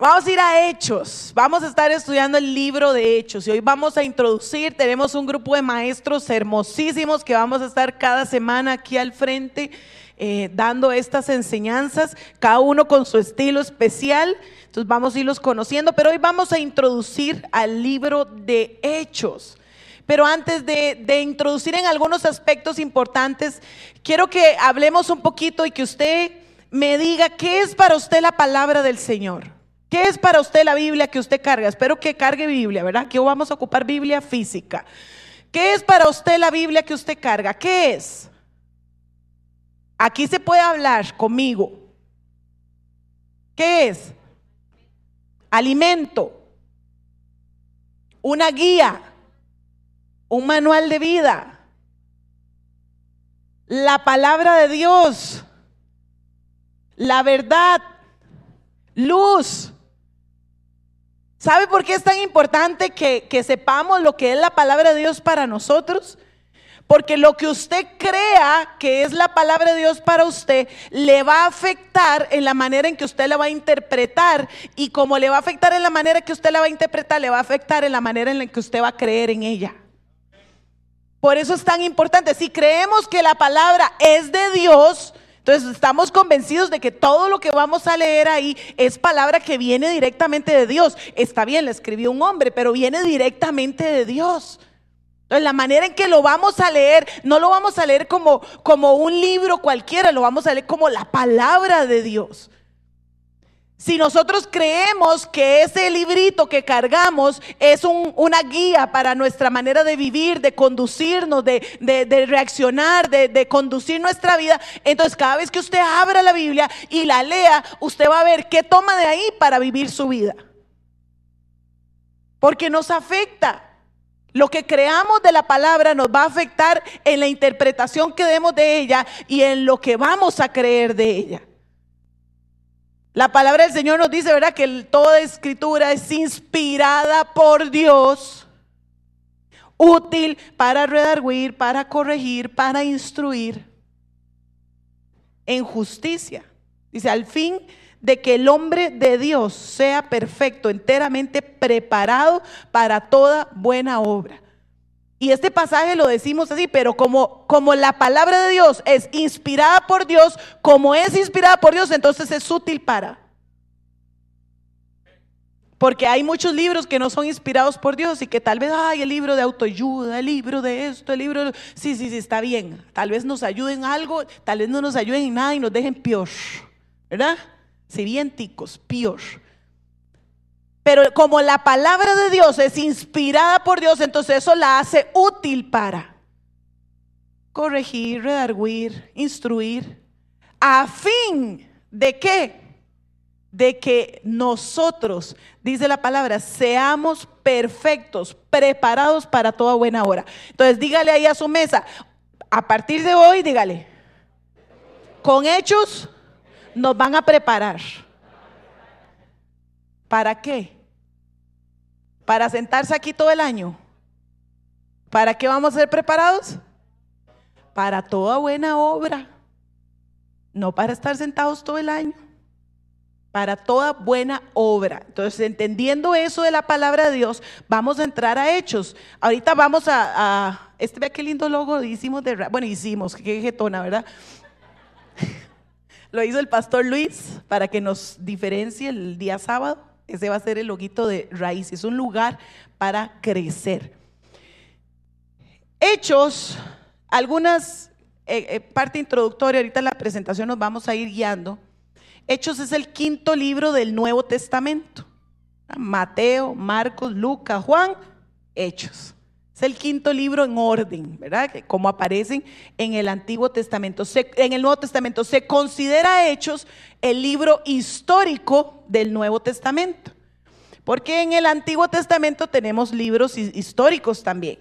Vamos a ir a Hechos. Vamos a estar estudiando el libro de Hechos. Y hoy vamos a introducir, tenemos un grupo de maestros hermosísimos que vamos a estar cada semana aquí al frente eh, dando estas enseñanzas, cada uno con su estilo especial. Entonces vamos a irlos conociendo, pero hoy vamos a introducir al libro de Hechos. Pero antes de, de, introducir en algunos aspectos importantes, quiero que hablemos un poquito y que usted me diga qué es para usted la palabra del Señor. ¿Qué es para usted la Biblia que usted carga? Espero que cargue Biblia, ¿verdad? Que vamos a ocupar Biblia física. ¿Qué es para usted la Biblia que usted carga? ¿Qué es? Aquí se puede hablar conmigo. ¿Qué es? Alimento. Una guía. Un manual de vida. La palabra de Dios. La verdad. Luz. ¿Sabe por qué es tan importante que, sepamos lo que es la palabra de Dios para nosotros? Porque lo que usted crea que es la palabra de Dios para usted le va a afectar en la manera en que usted la va a interpretar. Y como le va a afectar en la manera que usted la va a interpretar, le va a afectar en la manera en la que usted va a creer en ella. Por eso es tan importante. Si creemos que la palabra es de Dios, entonces estamos convencidos de que todo lo que vamos a leer ahí es palabra que viene directamente de Dios. Está bien, la escribió un hombre, pero viene directamente de Dios. Entonces la manera en que lo vamos a leer, no lo vamos a leer como, como un libro cualquiera, lo vamos a leer como la palabra de Dios. Si nosotros creemos que ese librito que cargamos es una guía para nuestra manera de vivir, de conducirnos, de, reaccionar, de, conducir nuestra vida, entonces cada vez que usted abra la Biblia y la lea, usted va a ver qué toma de ahí para vivir su vida. Porque nos afecta. Lo que creamos de la palabra nos va a afectar en la interpretación que demos de ella y en lo que vamos a creer de ella. La palabra del Señor nos dice, ¿verdad? Que toda escritura es inspirada por Dios, útil para redarguir, para corregir, para instruir en justicia. Dice, al fin de que el hombre de Dios sea perfecto, enteramente preparado para toda buena obra. Y este pasaje lo decimos así, pero como, como la palabra de Dios es inspirada por Dios, como es inspirada por Dios, entonces es útil para. Porque hay muchos libros que no son inspirados por Dios y que tal vez, ay, el libro de autoayuda, el libro de esto, el libro de... Sí, sí, sí, está bien. Tal vez nos ayuden algo, tal vez no nos ayuden en nada y nos dejen peor. ¿Verdad? Si ticos, peor. Pero como la palabra de Dios es inspirada por Dios, entonces eso la hace útil para corregir, redarguir, instruir, a fin de que de que nosotros, dice la palabra, seamos perfectos, preparados para toda buena hora. Entonces dígale ahí a su mesa, a partir de hoy, dígale, con hechos nos van a preparar. ¿Para qué? ¿Para sentarse aquí todo el año? ¿Para qué vamos a ser preparados? Para toda buena obra. No para estar sentados todo el año. Para toda buena obra. Entonces, entendiendo eso de la palabra de Dios, vamos a entrar a hechos. Ahorita vamos a, este ve qué lindo logo hicimos de, bueno, hicimos, qué jetona, ¿verdad? Lo hizo el pastor Luis para que nos diferencie el día sábado. Ese va a ser el loguito de raíz. Es un lugar para crecer. Hechos, algunas eh, eh, parte introductoria, ahorita en la presentación nos vamos a ir guiando. Hechos es el quinto libro del Nuevo Testamento. Mateo, Marcos, Lucas, Juan, Hechos. Es el quinto libro en orden, ¿verdad? Como aparecen en el Antiguo Testamento. en el Nuevo Testamento se considera Hechos el libro histórico del Nuevo Testamento. Porque en el Antiguo Testamento tenemos libros históricos también.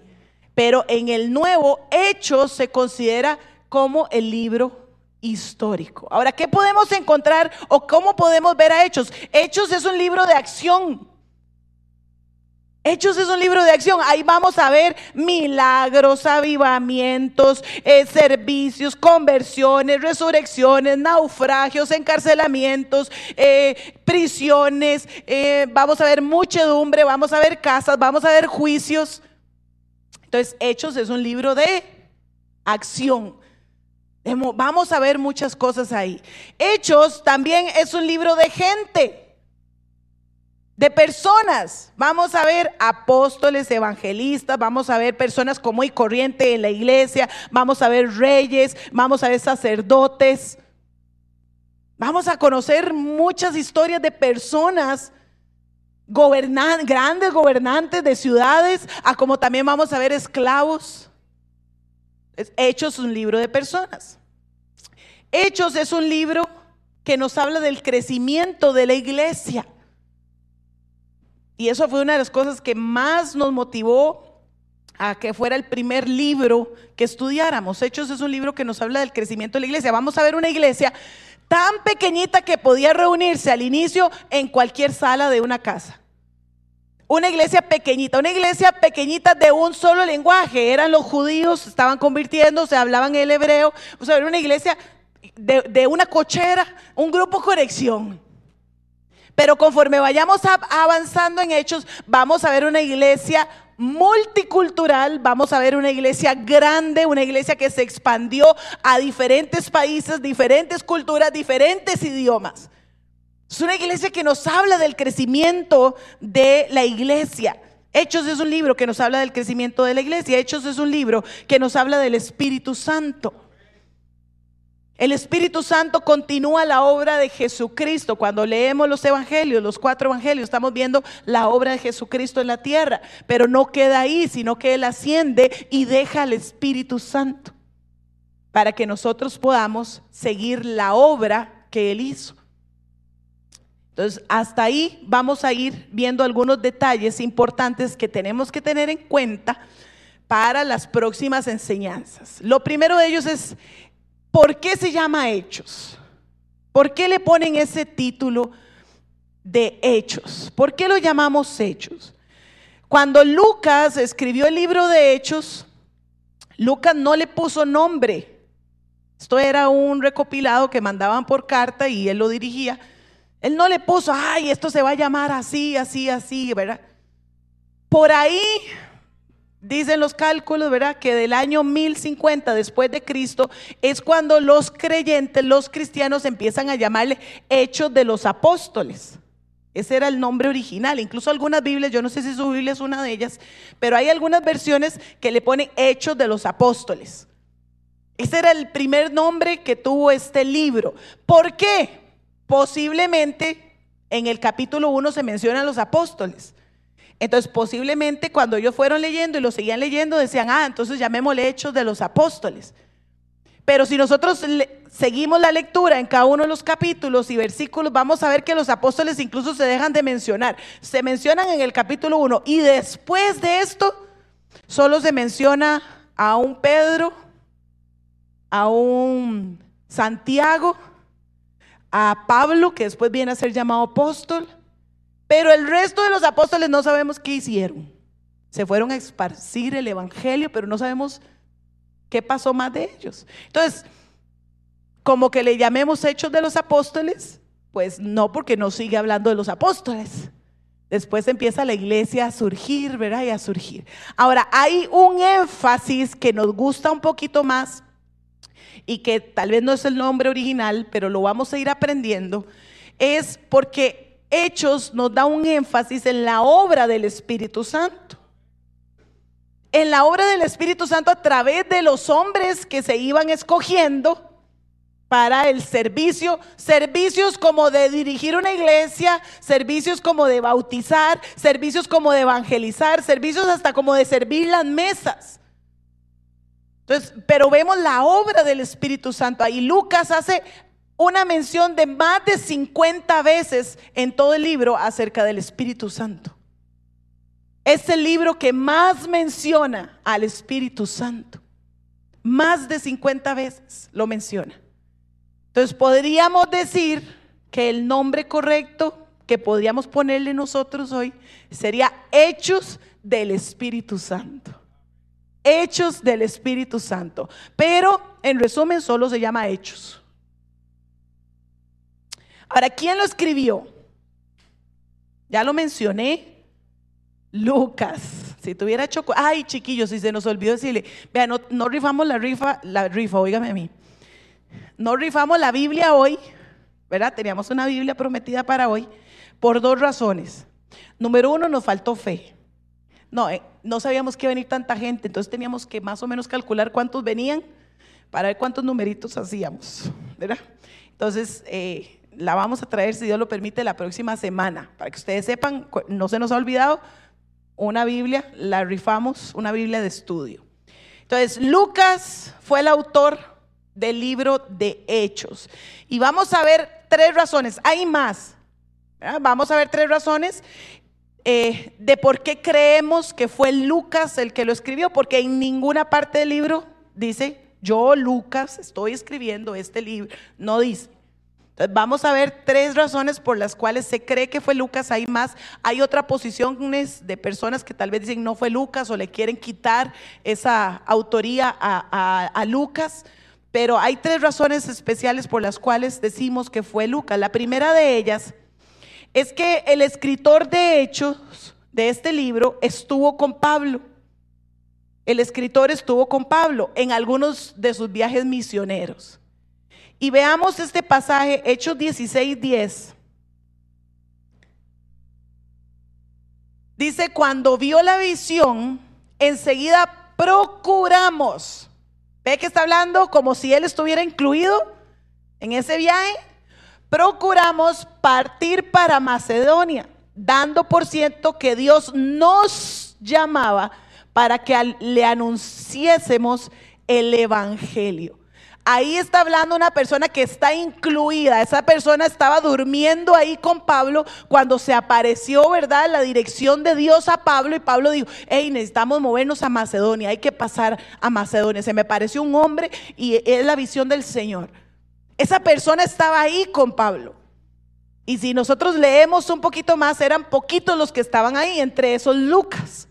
Pero en el Nuevo, Hechos se considera como el libro histórico. Ahora, ¿qué podemos encontrar o cómo podemos ver a Hechos? Hechos es un libro de acción. Hechos es un libro de acción. Ahí vamos a ver milagros, avivamientos, eh, servicios, conversiones, resurrecciones, naufragios, encarcelamientos, eh, prisiones. Eh, vamos a ver muchedumbre, vamos a ver casas, vamos a ver juicios. Entonces, Hechos es un libro de acción. Vamos a ver muchas cosas ahí. Hechos también es un libro de gente de personas. Vamos a ver apóstoles, evangelistas, vamos a ver personas como y corriente en la iglesia, vamos a ver reyes, vamos a ver sacerdotes. Vamos a conocer muchas historias de personas grandes gobernantes de ciudades, a como también vamos a ver esclavos. Hechos es un libro de personas. Hechos es un libro que nos habla del crecimiento de la iglesia. Y eso fue una de las cosas que más nos motivó a que fuera el primer libro que estudiáramos. Hechos es un libro que nos habla del crecimiento de la iglesia. Vamos a ver una iglesia tan pequeñita que podía reunirse al inicio en cualquier sala de una casa. Una iglesia pequeñita, una iglesia pequeñita de un solo lenguaje. Eran los judíos, estaban convirtiendo, se hablaban el hebreo. O sea, era una iglesia de, de una cochera, un grupo conexión. Pero conforme vayamos avanzando en hechos, vamos a ver una iglesia multicultural, vamos a ver una iglesia grande, una iglesia que se expandió a diferentes países, diferentes culturas, diferentes idiomas. Es una iglesia que nos habla del crecimiento de la iglesia. Hechos es un libro que nos habla del crecimiento de la iglesia. Hechos es un libro que nos habla del Espíritu Santo. El Espíritu Santo continúa la obra de Jesucristo. Cuando leemos los evangelios, los cuatro evangelios, estamos viendo la obra de Jesucristo en la tierra. Pero no queda ahí, sino que Él asciende y deja al Espíritu Santo para que nosotros podamos seguir la obra que Él hizo. Entonces, hasta ahí vamos a ir viendo algunos detalles importantes que tenemos que tener en cuenta para las próximas enseñanzas. Lo primero de ellos es ¿Por qué se llama Hechos? ¿Por qué le ponen ese título de Hechos? ¿Por qué lo llamamos Hechos? Cuando Lucas escribió el libro de Hechos, Lucas no le puso nombre. Esto era un recopilado que mandaban por carta y él lo dirigía. Él no le puso, ay, esto se va a llamar así, así, así, ¿verdad? Por ahí Dicen los cálculos, ¿verdad? Que del año 1050 después de Cristo es cuando los creyentes, los cristianos empiezan a llamarle hechos de los apóstoles. Ese era el nombre original. Incluso algunas Biblias, yo no sé si su Biblia es una de ellas, pero hay algunas versiones que le ponen hechos de los apóstoles. Ese era el primer nombre que tuvo este libro. ¿Por qué? Posiblemente en el capítulo 1 se mencionan los apóstoles. Entonces, posiblemente cuando ellos fueron leyendo y lo seguían leyendo, decían, ah, entonces llamémosle hechos de los apóstoles. Pero si nosotros seguimos la lectura en cada uno de los capítulos y versículos, vamos a ver que los apóstoles incluso se dejan de mencionar. Se mencionan en el capítulo 1 y después de esto solo se menciona a un Pedro, a un Santiago, a Pablo, que después viene a ser llamado apóstol, pero el resto de los apóstoles no sabemos qué hicieron. Se fueron a esparcir el Evangelio, pero no sabemos qué pasó más de ellos. Entonces, como que le llamemos hechos de los apóstoles, pues no, porque no sigue hablando de los apóstoles. Después empieza la iglesia a surgir, ¿verdad? Y a surgir. Ahora, hay un énfasis que nos gusta un poquito más y que tal vez no es el nombre original, pero lo vamos a ir aprendiendo, es porque Hechos nos da un énfasis en la obra del Espíritu Santo. En la obra del Espíritu Santo a través de los hombres que se iban escogiendo para el servicio, servicios como de dirigir una iglesia, servicios como de bautizar, servicios como de evangelizar, servicios hasta como de servir las mesas. Entonces, pero vemos la obra del Espíritu Santo. Ahí Lucas hace una mención de más de 50 veces en todo el libro acerca del Espíritu Santo. Es el libro que más menciona al Espíritu Santo. Más de 50 veces lo menciona. Entonces podríamos decir que el nombre correcto que podríamos ponerle nosotros hoy sería hechos del Espíritu Santo. Hechos del Espíritu Santo. Pero en resumen solo se llama hechos. Ahora, ¿quién lo escribió? Ya lo mencioné. Lucas. Si tuviera hecho, ay chiquillos, si se nos olvidó decirle, vean, no, rifamos la rifa, la rifa, oígame a mí. No rifamos la Biblia hoy, ¿verdad? Teníamos una Biblia prometida para hoy por dos razones. Número uno, nos faltó fe. No, eh, no sabíamos que iba a venir tanta gente, entonces teníamos que más o menos calcular cuántos venían para ver cuántos numeritos hacíamos, ¿verdad? Entonces, eh, la vamos a traer, si Dios lo permite, la próxima semana, para que ustedes sepan, no se nos ha olvidado, una Biblia, la rifamos, una Biblia de estudio. Entonces, Lucas fue el autor del libro de Hechos. Y vamos a ver tres razones, hay más. Vamos a ver tres razones eh, de por qué creemos que fue Lucas el que lo escribió, porque en ninguna parte del libro dice, yo Lucas estoy escribiendo este libro, no dice. Vamos a ver tres razones por las cuales se cree que fue Lucas, hay más, hay otras posiciones de personas que tal vez dicen no fue Lucas o le quieren quitar esa autoría a, a Lucas, pero hay tres razones especiales por las cuales decimos que fue Lucas. La primera de ellas es que el escritor de Hechos de este libro estuvo con Pablo. El escritor estuvo con Pablo en algunos de sus viajes misioneros. Y veamos este pasaje, Hechos 16, 10. Dice, cuando vio la visión, enseguida procuramos. ¿Ve que está hablando como si él estuviera incluido en ese viaje? procuramos partir para Macedonia, dando por cierto que Dios nos llamaba para que le anunciésemos el Evangelio. Ahí está hablando una persona que está incluida. Esa persona estaba durmiendo ahí con Pablo cuando se apareció, ¿verdad? La dirección de Dios a Pablo y Pablo dijo, hey, necesitamos movernos a Macedonia, hay que pasar a Macedonia. Se me pareció un hombre y es la visión del Señor. Esa persona estaba ahí con Pablo. Y si nosotros leemos un poquito más, eran poquitos los que estaban ahí, entre esos Lucas.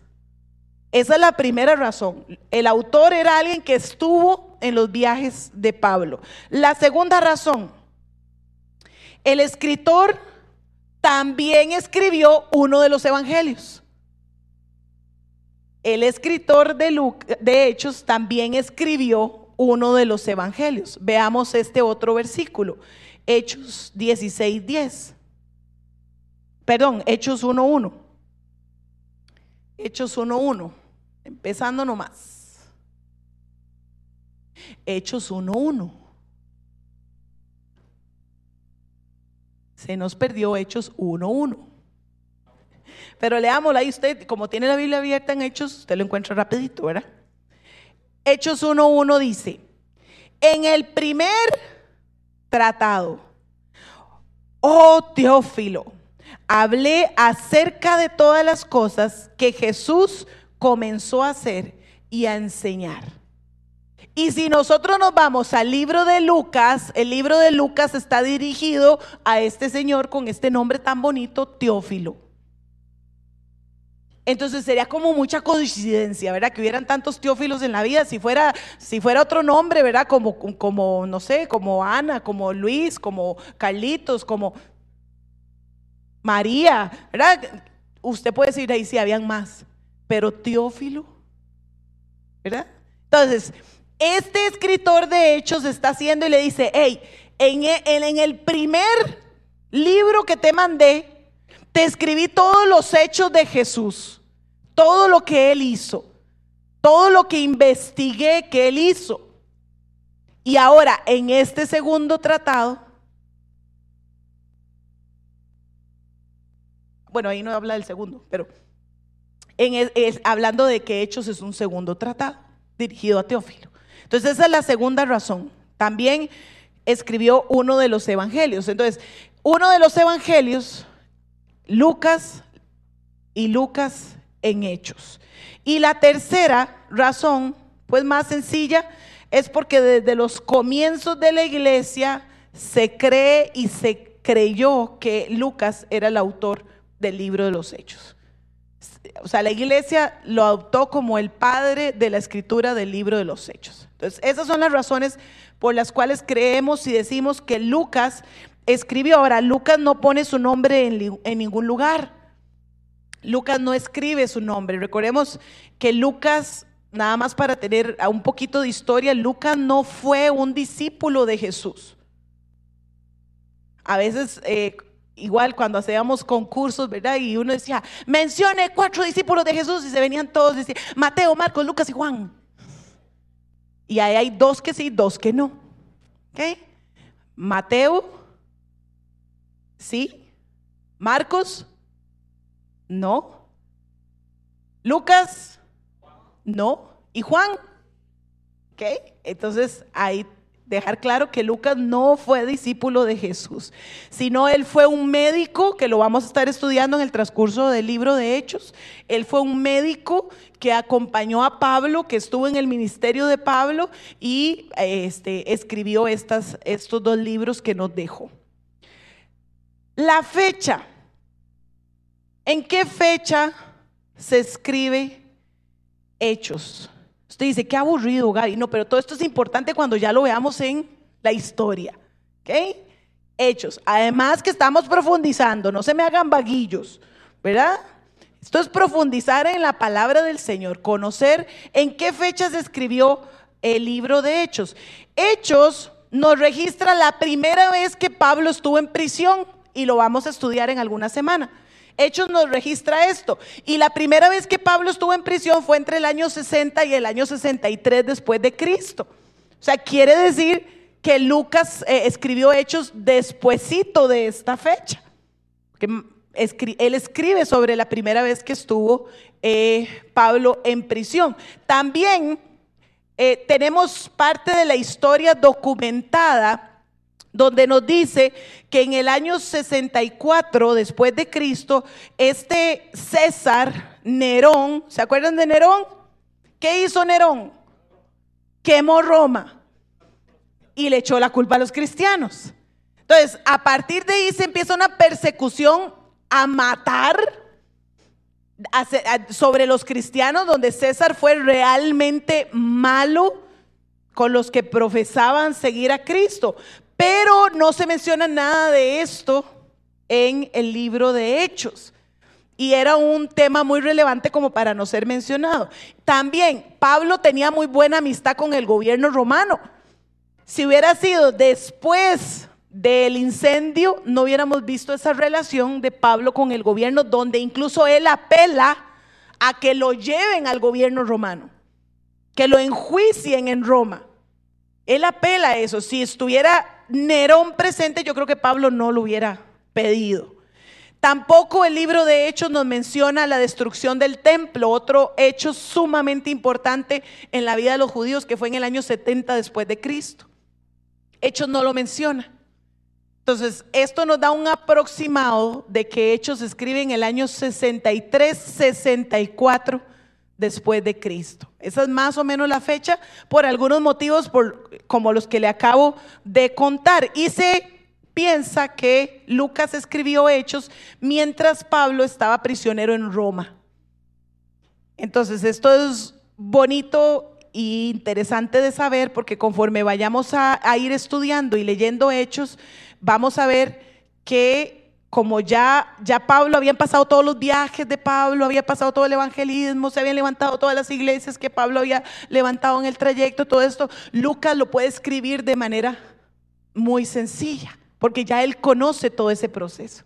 Esa es la primera razón. El autor era alguien que estuvo en los viajes de Pablo. La segunda razón, el escritor también escribió uno de los evangelios. El escritor de, de Hechos también escribió uno de los evangelios. Veamos este otro versículo, Hechos 16, 10. Perdón, Hechos 1.1. Hechos 1.1. Empezando nomás. Hechos 1.1. Se nos perdió Hechos 1.1. Pero leámosla ahí usted, como tiene la Biblia abierta en Hechos, usted lo encuentra rapidito, ¿verdad? Hechos 1.1 dice, en el primer tratado, oh Teófilo, hablé acerca de todas las cosas que Jesús comenzó a hacer y a enseñar. Y si nosotros nos vamos al libro de Lucas, el libro de Lucas está dirigido a este señor con este nombre tan bonito, Teófilo. Entonces sería como mucha coincidencia, ¿verdad? Que hubieran tantos teófilos en la vida. Si fuera, si fuera otro nombre, ¿verdad? Como, como, no sé, como Ana, como Luis, como Carlitos, como María, ¿verdad? Usted puede decir ahí si habían más, pero Teófilo, ¿verdad? Entonces, este escritor de hechos está haciendo y le dice, hey, en, en el primer libro que te mandé, te escribí todos los hechos de Jesús todo lo que él hizo, todo lo que investigué que él hizo. Y ahora, en este segundo tratado, bueno, ahí no habla del segundo, pero en hablando de que Hechos es un segundo tratado dirigido a Teófilo. Entonces, esa es la segunda razón. También escribió uno de los evangelios. Entonces, uno de los evangelios, Lucas y Lucas en hechos. Y la tercera razón, pues más sencilla, es porque desde los comienzos de la iglesia se cree y se creyó que Lucas era el autor del libro de los Hechos. O sea, la iglesia lo adoptó como el padre de la escritura del libro de los Hechos. Entonces, esas son las razones por las cuales creemos y decimos que Lucas escribió. Ahora, Lucas no pone su nombre en, ningún lugar. Lucas no escribe su nombre. Recordemos que Lucas nada más para tener un poquito de historia, Lucas no fue un discípulo de Jesús. A veces, eh, igual cuando hacíamos concursos, ¿verdad? Y uno decía, mencione cuatro discípulos de Jesús y se venían todos, decía, Mateo, Marcos, Lucas y Juan. Y ahí hay dos que sí, dos que no. ¿Ok? Mateo, sí. Marcos, no. Lucas, no. ¿Y Juan? ¿Ok? Entonces ahí dejar claro que Lucas no fue discípulo de Jesús, sino él fue un médico, que lo vamos a estar estudiando en el transcurso del libro de Hechos. Él fue un médico que acompañó a Pablo, que estuvo en el ministerio de Pablo y este, escribió estos dos libros que nos dejó. La fecha. ¿En qué fecha se escribe Hechos? Usted dice, qué aburrido, Gaby. No, pero todo esto es importante cuando ya lo veamos en la historia. ¿Ok? Hechos. Además que estamos profundizando, no se me hagan vaguillos, ¿verdad? Esto es profundizar en la palabra del Señor, conocer en qué fecha se escribió el libro de Hechos. Hechos nos registra la primera vez que Pablo estuvo en prisión y lo vamos a estudiar en alguna semana. Hechos nos registra esto. Y la primera vez que Pablo estuvo en prisión fue entre el año 60 y el año 63 después de Cristo. O sea, quiere decir que Lucas eh, escribió Hechos despuesito de esta fecha. Que él escribe sobre la primera vez que estuvo eh, Pablo en prisión. También eh, tenemos parte de la historia documentada donde nos dice que en el año 64 después de Cristo, este César Nerón, ¿se acuerdan de Nerón? ¿Qué hizo Nerón? Quemó Roma y le echó la culpa a los cristianos. Entonces, a partir de ahí se empieza una persecución a matar sobre los cristianos, donde César fue realmente malo con los que profesaban seguir a Cristo. Pero no se menciona nada de esto en el libro de Hechos. Y era un tema muy relevante como para no ser mencionado. También Pablo tenía muy buena amistad con el gobierno romano. Si hubiera sido después del incendio, no hubiéramos visto esa relación de Pablo con el gobierno, donde incluso él apela a que lo lleven al gobierno romano, que lo enjuicien en Roma. Él apela a eso. Si estuviera Nerón presente, yo creo que Pablo no lo hubiera pedido. Tampoco el libro de Hechos nos menciona la destrucción del templo, otro hecho sumamente importante en la vida de los judíos que fue en el año 70 después de Cristo. Hechos no lo menciona. Entonces, esto nos da un aproximado de que Hechos se escribe en el año 63, 64 después de Cristo. Esa es más o menos la fecha por algunos motivos por, como los que le acabo de contar. Y se piensa que Lucas escribió Hechos mientras Pablo estaba prisionero en Roma. Entonces, esto es bonito e interesante de saber porque conforme vayamos a, a ir estudiando y leyendo Hechos, vamos a ver que como ya, ya Pablo, habían pasado todos los viajes de Pablo, había pasado todo el evangelismo, se habían levantado todas las iglesias que Pablo había levantado en el trayecto, todo esto, Lucas lo puede escribir de manera muy sencilla, porque ya él conoce todo ese proceso.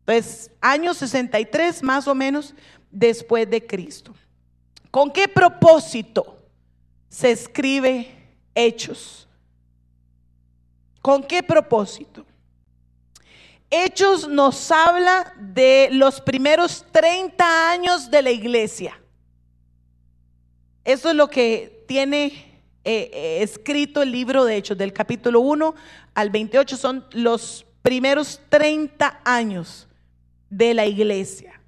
Entonces, año 63 más o menos después de Cristo. ¿Con qué propósito se escribe Hechos? ¿Con qué propósito? Hechos nos habla de los primeros 30 años de la iglesia. Eso es lo que tiene eh, eh, escrito el libro de Hechos, del capítulo 1 al 28, son los primeros 30 años de la iglesia.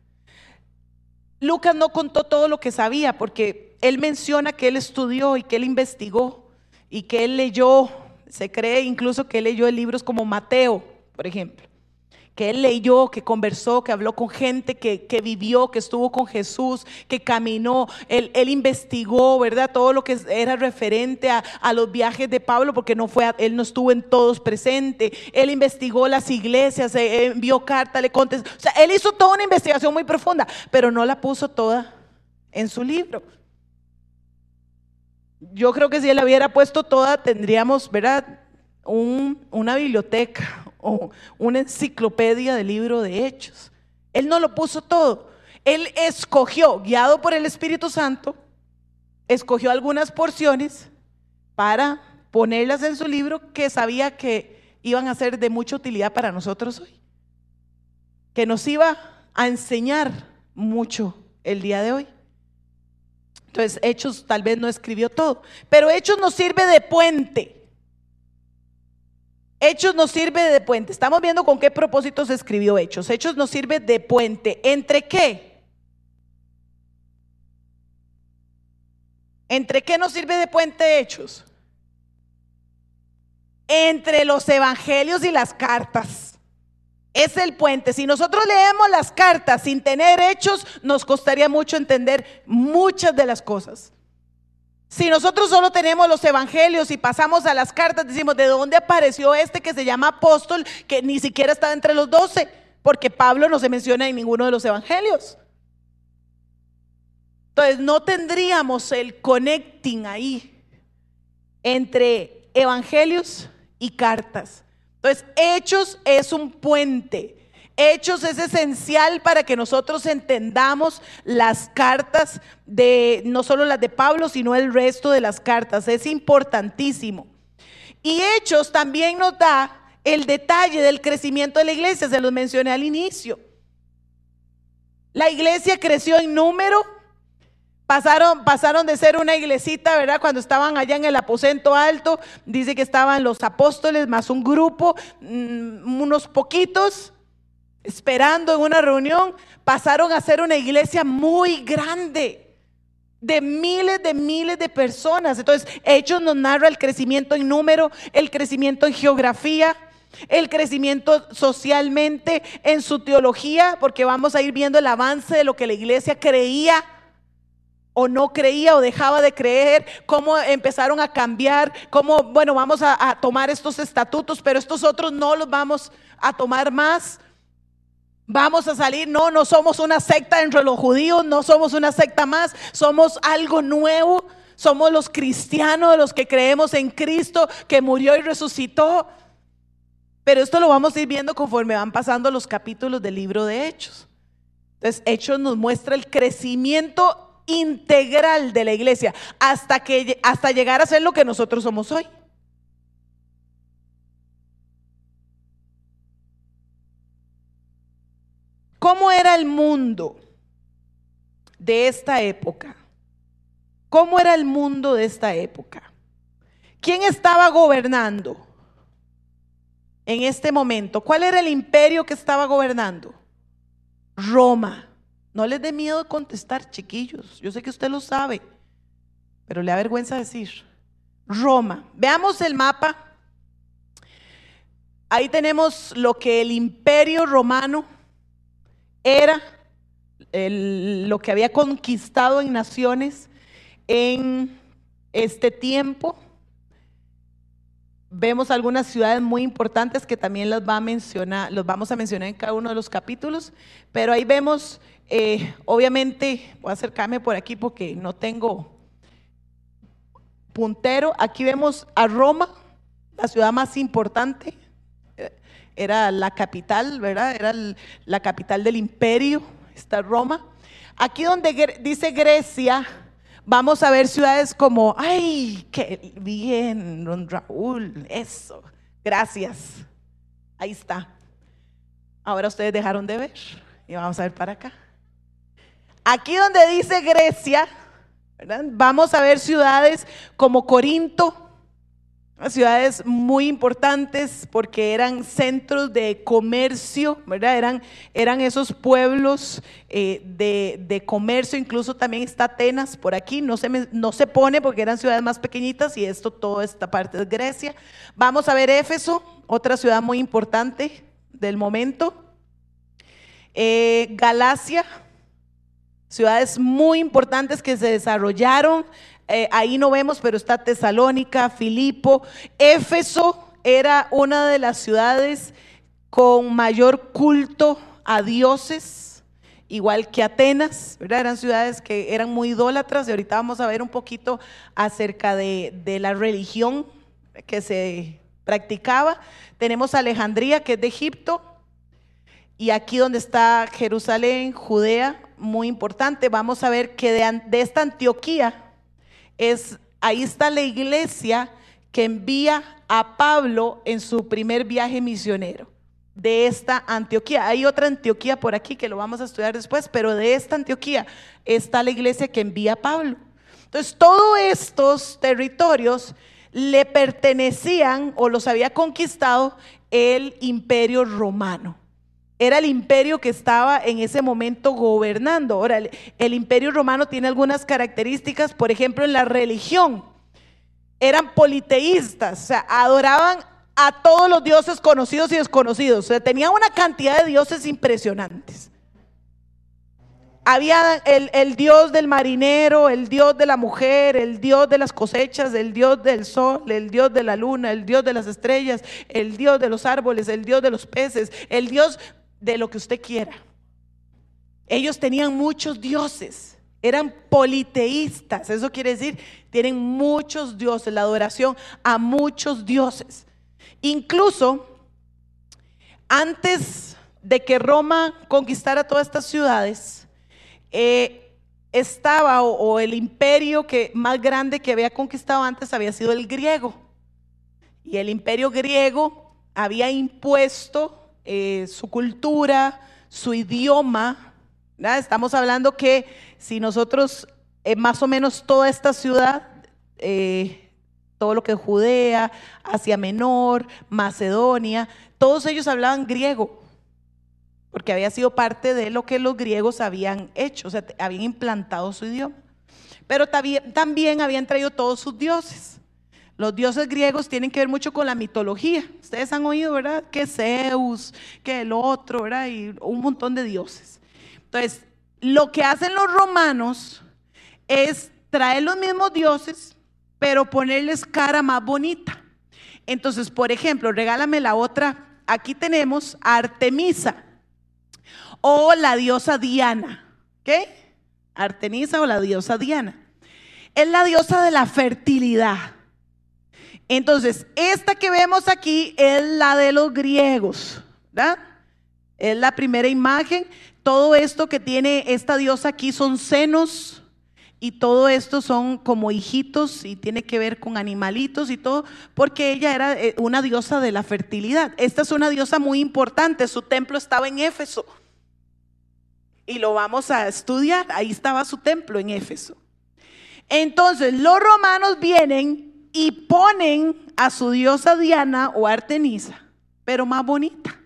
Lucas no contó todo lo que sabía porque él menciona que él estudió y que él investigó y que él leyó, se cree incluso que él leyó libros como Mateo, por ejemplo. Que él leyó, que conversó, que habló con gente, que, vivió, que estuvo con Jesús, que caminó. Él, investigó, ¿verdad? Todo lo que era referente a, los viajes de Pablo, porque no fue, él no estuvo en todos presente. Él investigó las iglesias, eh, envió carta, le contestó. O sea, él hizo toda una investigación muy profunda, pero no la puso toda en su libro. Yo creo que si él la hubiera puesto toda, tendríamos, ¿verdad? una biblioteca una enciclopedia de libro de hechos. Él no lo puso todo. Él escogió, guiado por el Espíritu Santo, escogió algunas porciones para ponerlas en su libro que sabía que iban a ser de mucha utilidad para nosotros hoy. Que nos iba a enseñar mucho el día de hoy. Entonces, Hechos tal vez no escribió todo, pero Hechos nos sirve de puente. Hechos nos sirve de puente. Estamos viendo con qué propósito se escribió Hechos. Hechos nos sirve de puente. ¿Entre qué? ¿Entre qué nos sirve de puente Hechos? Entre los evangelios y las cartas es el puente. Si nosotros leemos las cartas sin tener hechos, nos costaría mucho entender muchas de las cosas. Si nosotros solo tenemos los evangelios y pasamos a las cartas, decimos, ¿de dónde apareció este que se llama apóstol que ni siquiera está entre los doce? Porque Pablo no se menciona en ninguno de los evangelios. Entonces no tendríamos el connecting ahí entre evangelios y cartas. Entonces, Hechos es un puente. Hechos es esencial para que nosotros entendamos las cartas de, no solo las de Pablo, sino el resto de las cartas. Es importantísimo. Y Hechos también nos da el detalle del crecimiento de la iglesia, se los mencioné al inicio. La iglesia creció en número, Pasaron, pasaron de ser una iglesita, ¿verdad? Cuando estaban allá en el aposento alto, dice que estaban los apóstoles más un grupo, mm, unos poquitos, esperando en una reunión, pasaron a ser una iglesia muy grande, de miles de miles de personas. Entonces, Hechos nos narra el crecimiento en número, el crecimiento en geografía, el crecimiento socialmente, en su teología, porque vamos a ir viendo el avance de lo que la iglesia creía o no creía o dejaba de creer, cómo empezaron a cambiar, cómo, bueno, vamos a, tomar estos estatutos, pero estos otros no los vamos a tomar más. Vamos a salir, no, no somos una secta entre los judíos, no somos una secta más, somos algo nuevo, somos los cristianos, los que creemos en Cristo, que murió y resucitó. Pero esto lo vamos a ir viendo conforme van pasando los capítulos del libro de Hechos. Entonces, Hechos nos muestra el crecimiento integral de la iglesia hasta, que, hasta llegar a ser lo que nosotros somos hoy. ¿Cómo era el mundo de esta época? ¿Cómo era el mundo de esta época? ¿Quién estaba gobernando en este momento? ¿Cuál era el imperio que estaba gobernando? Roma. No les dé miedo contestar, chiquillos. Yo sé que usted lo sabe, pero le da vergüenza decir. Roma. Veamos el mapa. Ahí tenemos lo que el imperio romano era, lo que había conquistado en naciones en este tiempo. Vemos algunas ciudades muy importantes que también las va a mencionar, los vamos a mencionar en cada uno de los capítulos, pero ahí vemos eh, obviamente, voy a acercarme por aquí porque no tengo puntero. Aquí vemos a Roma, la ciudad más importante. Era la capital, ¿verdad? Era la capital del imperio, está Roma. Aquí donde dice Grecia, vamos a ver ciudades como, ay, qué bien, Raúl, eso, gracias. Ahí está. Ahora ustedes dejaron de ver y vamos a ver para acá. Aquí donde dice Grecia, vamos a ver ciudades como Corinto, ciudades muy importantes porque eran centros de comercio, ¿verdad? Eran, esos pueblos eh, de, comercio, incluso también está Atenas por aquí, no se, no se pone porque eran ciudades más pequeñitas y esto, toda esta parte de Grecia. Vamos a ver Éfeso, otra ciudad muy importante del momento. Eh, Galacia, ciudades muy importantes que se desarrollaron. Eh, ahí no vemos, pero está Tesalónica, Filipo. Éfeso era una de las ciudades con mayor culto a dioses, igual que Atenas, eran ciudades que eran muy idólatras y ahorita vamos a ver un poquito acerca de, la religión que se practicaba. Tenemos Alejandría, que es de Egipto, y aquí donde está Jerusalén, Judea, muy importante, vamos a ver que de esta Antioquía es, ahí está la iglesia que envía a Pablo en su primer viaje misionero de esta Antioquía. Hay otra Antioquía por aquí que lo vamos a estudiar después, pero de esta Antioquía está la iglesia que envía a Pablo. Entonces, todos estos territorios le pertenecían o los había conquistado el imperio romano. Era el imperio que estaba en ese momento gobernando. Ahora, el, imperio romano tiene algunas características, por ejemplo, en la religión. Eran politeístas, o sea, adoraban a todos los dioses conocidos y desconocidos. O sea, tenían una cantidad de dioses impresionantes. Había el, dios del marinero, el dios de la mujer, el dios de las cosechas, el dios del sol, el dios de la luna, el dios de las estrellas, el dios de los árboles, el dios de los peces, el dios de lo que usted quiera. Ellos tenían muchos dioses, eran politeístas, eso quiere decir, tienen muchos dioses, la adoración a muchos dioses. Incluso antes de que Roma conquistara todas estas ciudades, eh, estaba o, el imperio que más grande que había conquistado antes había sido el griego. Y el imperio griego había impuesto eh, su cultura, su idioma. Estamos hablando que si nosotros, eh, más o menos toda esta ciudad, todo lo que es Judea, Asia Menor, Macedonia, todos ellos hablaban griego porque había sido parte de lo que los griegos habían hecho, o sea, habían implantado su idioma. Pero también, habían traído todos sus dioses. Los dioses griegos tienen que ver mucho con la mitología. Ustedes han oído, ¿verdad? Que Zeus, que el otro, ¿verdad? Y un montón de dioses. Entonces, lo que hacen los romanos es traer los mismos dioses, pero ponerles cara más bonita. Entonces, por ejemplo, regálame la otra. Aquí tenemos a Artemisa o la diosa Diana. ¿Qué? Artemisa o la diosa Diana. Es la diosa de la fertilidad. Entonces, esta que vemos aquí es la de los griegos, ¿verdad? Es la primera imagen. Todo esto que tiene esta diosa aquí son senos y todo esto son como hijitos y tiene que ver con animalitos y todo, porque ella era eh, una diosa de la fertilidad. Esta es una diosa muy importante. Su templo estaba en Éfeso y lo vamos a estudiar. Ahí estaba su templo en Éfeso. Entonces los romanos vienen y ponen a su diosa Diana o Artemisa, pero más bonita.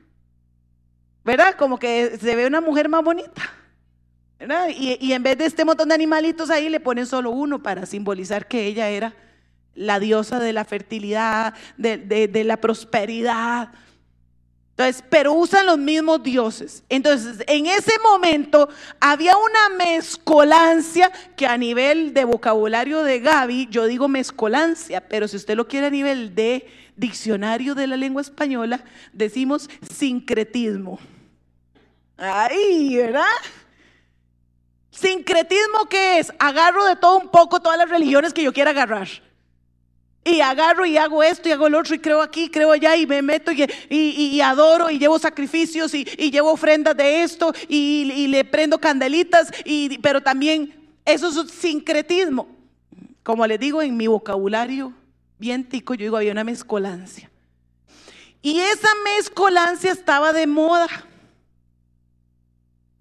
¿Verdad? Como que se ve una mujer más bonita. ¿verdad? Y, en vez de este montón de animalitos ahí le ponen solo uno para simbolizar que ella era la diosa de la fertilidad, de la prosperidad, entonces, pero usan los mismos dioses. Entonces, en ese momento había una mezcolancia que a nivel de vocabulario de Gaby, yo digo mezcolancia, pero si usted lo quiere a nivel de diccionario de la lengua española, decimos sincretismo. Ahí, ¿verdad? Sincretismo qué es? Agarro de todo un poco todas las religiones que yo quiera agarrar. Y agarro y hago esto y hago el otro y creo aquí, creo allá y me meto y, adoro y llevo sacrificios y, llevo ofrendas de esto y, le prendo candelitas, y, pero también eso es sincretismo. Como les digo en mi vocabulario bien tico, yo digo, había una mezcolancia. Y esa mezcolancia estaba de moda.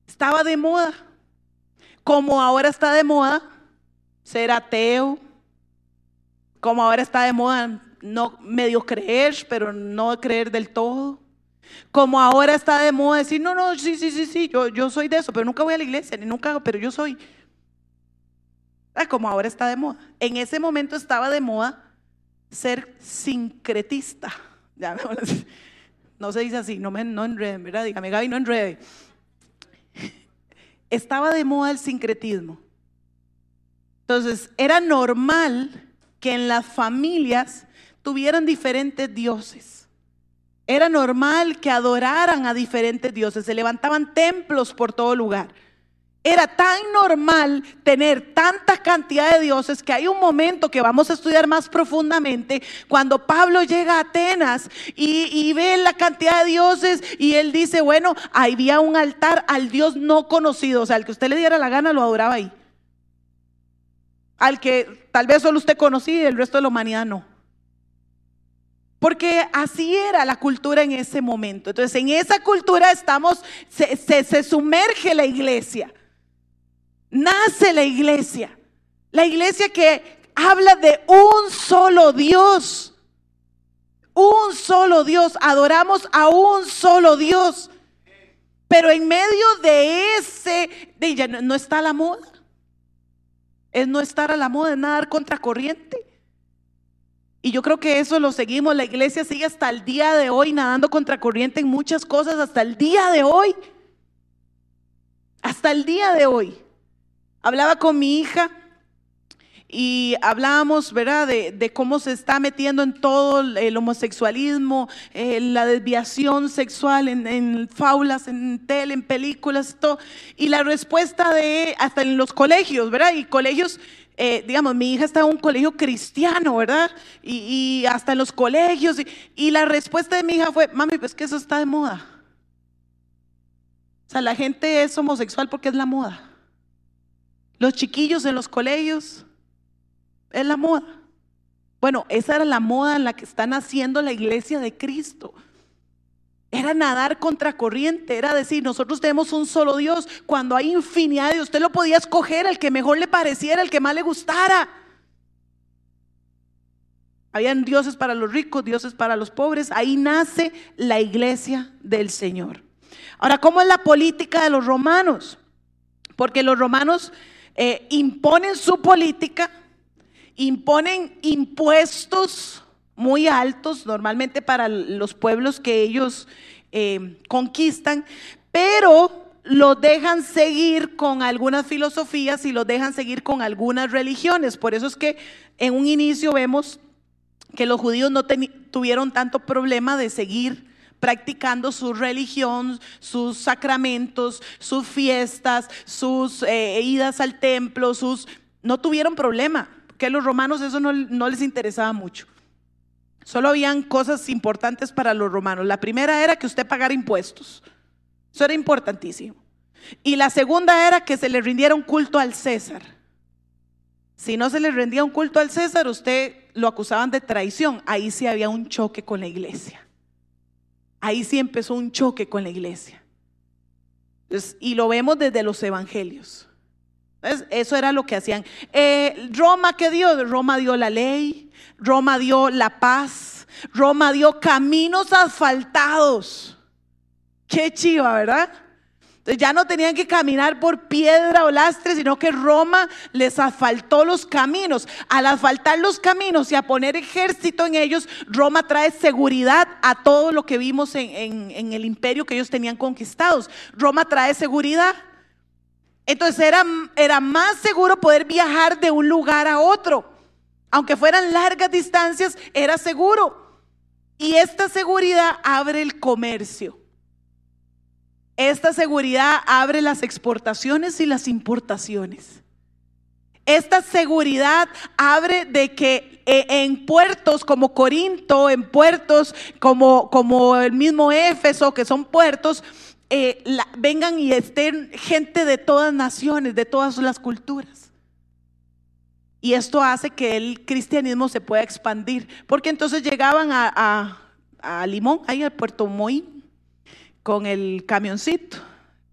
Estaba de moda. Como ahora está de moda ser ateo, como ahora está de moda no medio creer, pero no creer del todo. Como ahora está de moda decir, no, no, sí, sí, sí, sí, yo, yo soy de eso, pero nunca voy a la iglesia, ni nunca, pero yo soy. Ah, como ahora está de moda. En ese momento estaba de moda ser sincretista. Ya, no se dice así, no me no enrede, ¿verdad? Dígame, Gaby, no enrede. estaba de moda el sincretismo. Entonces, era normal que en las familias tuvieran diferentes dioses. Era normal que adoraran a diferentes dioses, se levantaban templos por todo lugar. Era tan normal tener tanta cantidad de dioses que hay un momento que vamos a estudiar más profundamente cuando Pablo llega a Atenas y, ve la cantidad de dioses y él dice, bueno, había un altar al Dios no conocido, o sea, al que usted le diera la gana lo adoraba ahí. Al que tal vez solo usted conocía y el resto de la humanidad no. Porque así era la cultura en ese momento. Entonces, en esa cultura estamos, se sumerge la iglesia nace la iglesia. La iglesia que habla de un solo Dios. Un solo Dios. Adoramos a un solo Dios. Pero en medio de ese, de ella no, está la moda. Es no estar a la moda, es nadar contracorriente. Y yo creo que eso lo seguimos. La iglesia sigue hasta el día de hoy nadando contracorriente en muchas cosas, hasta el día de hoy. Hasta el día de hoy. Hablaba con mi hija y hablábamos, ¿verdad?, de, cómo se está metiendo en todo el homosexualismo, eh, la desviación sexual en, faulas, en tele, en películas, todo. Y la respuesta de, hasta en los colegios, ¿verdad? Y colegios, eh, digamos, mi hija está en un colegio cristiano, ¿verdad? Y, hasta en los colegios. Y la respuesta de mi hija fue, mami, pues que eso está de moda. O sea, la gente es homosexual porque es la moda. Los chiquillos en los colegios, es la moda. Bueno, esa era la moda en la que está naciendo la iglesia de Cristo. Era nadar contracorriente, era decir, nosotros tenemos un solo Dios, cuando hay infinidad de usted lo podía escoger, el que mejor le pareciera, el que más le gustara. Habían dioses para los ricos, dioses para los pobres. Ahí nace la iglesia del Señor. Ahora, ¿cómo es la política de los romanos? Porque los romanos eh, imponen su política, imponen impuestos muy altos, normalmente para los pueblos que ellos eh, conquistan, pero los dejan seguir con algunas filosofías y los dejan seguir con algunas religiones. Por eso es que en un inicio vemos que los judíos no tuvieron tanto problema de seguir practicando su religión, sus sacramentos, sus fiestas, sus eh, idas al templo, sus... No tuvieron problema, porque a los romanos eso no, no les interesaba mucho. Solo habían cosas importantes para los romanos. La primera era que usted pagara impuestos. Eso era importantísimo. Y la segunda era que se le rindiera un culto al César. Si no se le rendía un culto al César, usted lo acusaban de traición. Ahí sí había un choque con la iglesia. Ahí sí empezó un choque con la iglesia. y lo vemos desde los evangelios. Eso era lo que hacían. Eh, Roma, ¿qué dio? Roma dio la ley, Roma dio la paz, Roma dio caminos asfaltados. Qué chiva, ¿verdad? ya no tenían que caminar por piedra o lastre, sino que Roma les asfaltó los caminos. Al asfaltar los caminos y a poner ejército en ellos, Roma trae seguridad a todo lo que vimos en, el imperio que ellos tenían conquistados. Roma trae seguridad. Entonces era, era más seguro poder viajar de un lugar a otro. Aunque fueran largas distancias, era seguro. Y esta seguridad abre el comercio. Esta seguridad abre las exportaciones y las importaciones. Esta seguridad abre de que eh, en puertos como Corinto, en puertos como, como el mismo Éfeso, que son puertos, eh, vengan y estén gente de todas naciones, de todas las culturas. Y esto hace que el cristianismo se pueda expandir, porque entonces llegaban a, a Limón, ahí al puerto Moín, con el camioncito.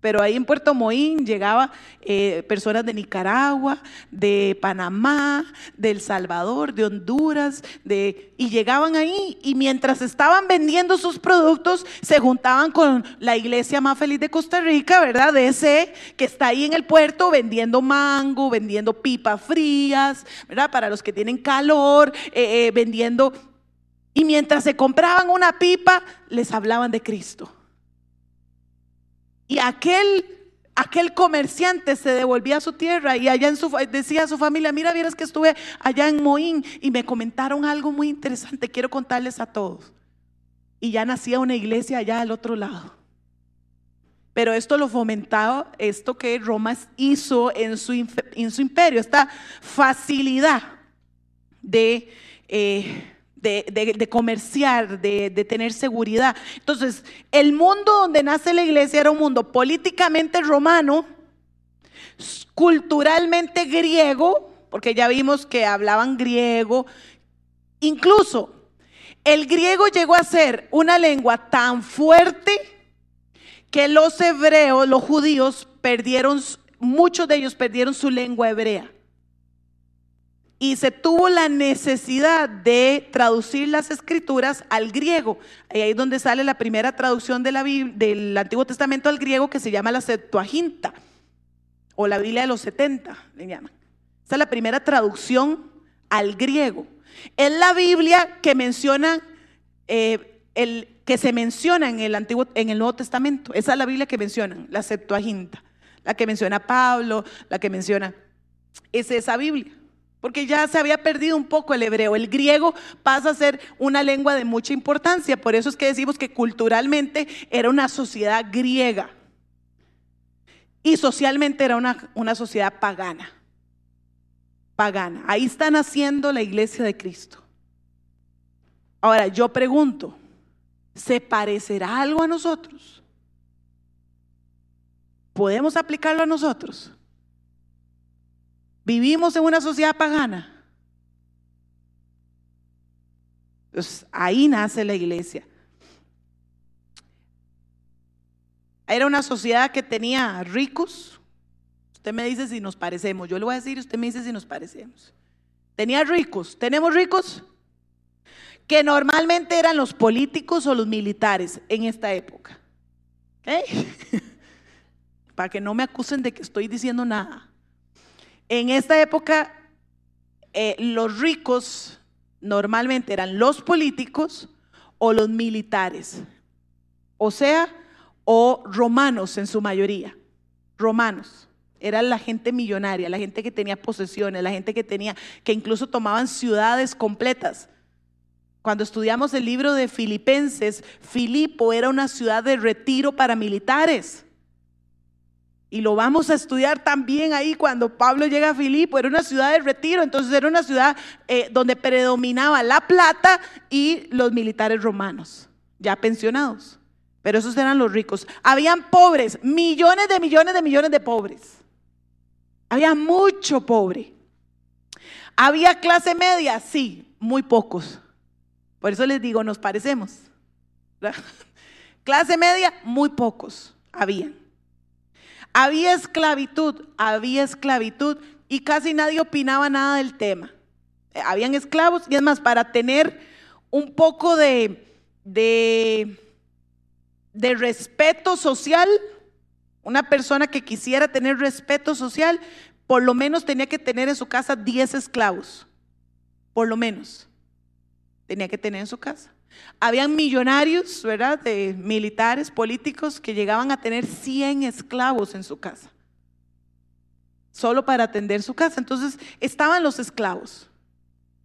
Pero ahí en Puerto Moín llegaba eh, personas de Nicaragua, de Panamá, de El Salvador, de Honduras, de, y llegaban ahí y mientras estaban vendiendo sus productos se juntaban con la iglesia más feliz de Costa Rica, ¿verdad? De ese que está ahí en el puerto vendiendo mango, vendiendo pipas frías, ¿verdad? Para los que tienen calor, eh, eh, vendiendo. Y mientras se compraban una pipa, les hablaban de Cristo. Y aquel aquel comerciante se devolvía a su tierra y allá en su, decía a su familia, mira, vieras que estuve allá en Moín y me comentaron algo muy interesante, quiero contarles a todos. Y ya nacía una iglesia allá al otro lado. Pero esto lo fomentaba, esto que Roma hizo en su, en su imperio, esta facilidad de... Eh, de, comerciar, de, de, tener seguridad. Entonces, el mundo donde nace la iglesia era un mundo políticamente romano, culturalmente griego, porque ya vimos que hablaban griego, incluso el griego llegó a ser una lengua tan fuerte que los hebreos, los judíos, perdieron, muchos de ellos perdieron su lengua hebrea y se tuvo la necesidad de traducir las escrituras al griego. Ahí es donde sale la primera traducción del Antiguo Testamento al griego que se llama la Septuaginta o la Biblia de los 70, le llaman. Esa es la primera traducción al griego. Es la Biblia que menciona eh, el que se menciona en el Antiguo, en el Nuevo Testamento. Esa es la Biblia que mencionan, la Septuaginta, la que menciona Pablo, la que menciona es esa Biblia porque ya se había perdido un poco el hebreo. El griego pasa a ser una lengua de mucha importancia, por eso es que decimos que culturalmente era una sociedad griega y socialmente era una, una sociedad pagana. Pagana. Ahí está naciendo la iglesia de Cristo. Ahora, yo pregunto, ¿se parecerá algo a nosotros? ¿Podemos aplicarlo a nosotros? Vivimos en una sociedad pagana. Pues ahí nace la iglesia. Era una sociedad que tenía ricos. Usted me dice si nos parecemos. Yo le voy a decir, usted me dice si nos parecemos. Tenía ricos. ¿Tenemos ricos? Que normalmente eran los políticos o los militares en esta época. Para que no me acusen de que estoy diciendo nada. En esta época, eh, los ricos normalmente eran los políticos o los militares, o sea, o romanos en su mayoría, romanos. Era la gente millonaria, la gente que tenía posesiones, la gente que tenía, que incluso tomaban ciudades completas. Cuando estudiamos el libro de Filipenses, Filipo era una ciudad de retiro para militares. Y lo vamos a estudiar también ahí cuando Pablo llega a Filipo. Era una ciudad de retiro, entonces era una ciudad eh, donde predominaba la plata y los militares romanos, ya pensionados. Pero esos eran los ricos. Habían pobres, millones de millones de millones de pobres. Había mucho pobre. Había clase media, sí, muy pocos. Por eso les digo, nos parecemos. Clase media, muy pocos habían. Había esclavitud, había esclavitud y casi nadie opinaba nada del tema. Eh, habían esclavos y es más, para tener un poco de, de, de respeto social, una persona que quisiera tener respeto social, por lo menos tenía que tener en su casa 10 esclavos, por lo menos tenía que tener en su casa. Habían millonarios, ¿verdad? De militares, políticos que llegaban a tener 100 esclavos en su casa. Solo para atender su casa. Entonces estaban los esclavos.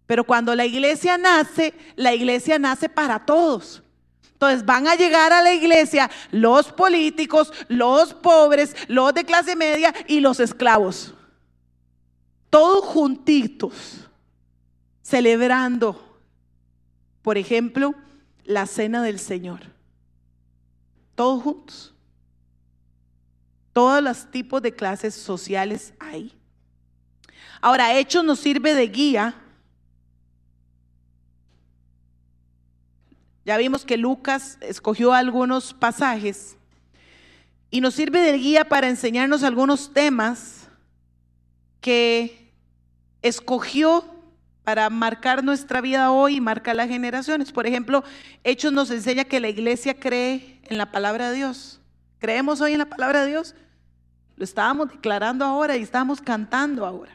Pero cuando la iglesia nace, la iglesia nace para todos. Entonces van a llegar a la iglesia los políticos, los pobres, los de clase media y los esclavos. Todos juntitos, celebrando por ejemplo, la cena del Señor. Todos juntos. Todos los tipos de clases sociales hay. Ahora, Hechos nos sirve de guía. Ya vimos que Lucas escogió algunos pasajes y nos sirve de guía para enseñarnos algunos temas que escogió para marcar nuestra vida hoy y marcar las generaciones. Por ejemplo, Hechos nos enseña que la iglesia cree en la palabra de Dios. ¿Creemos hoy en la palabra de Dios? Lo estábamos declarando ahora y estábamos cantando ahora.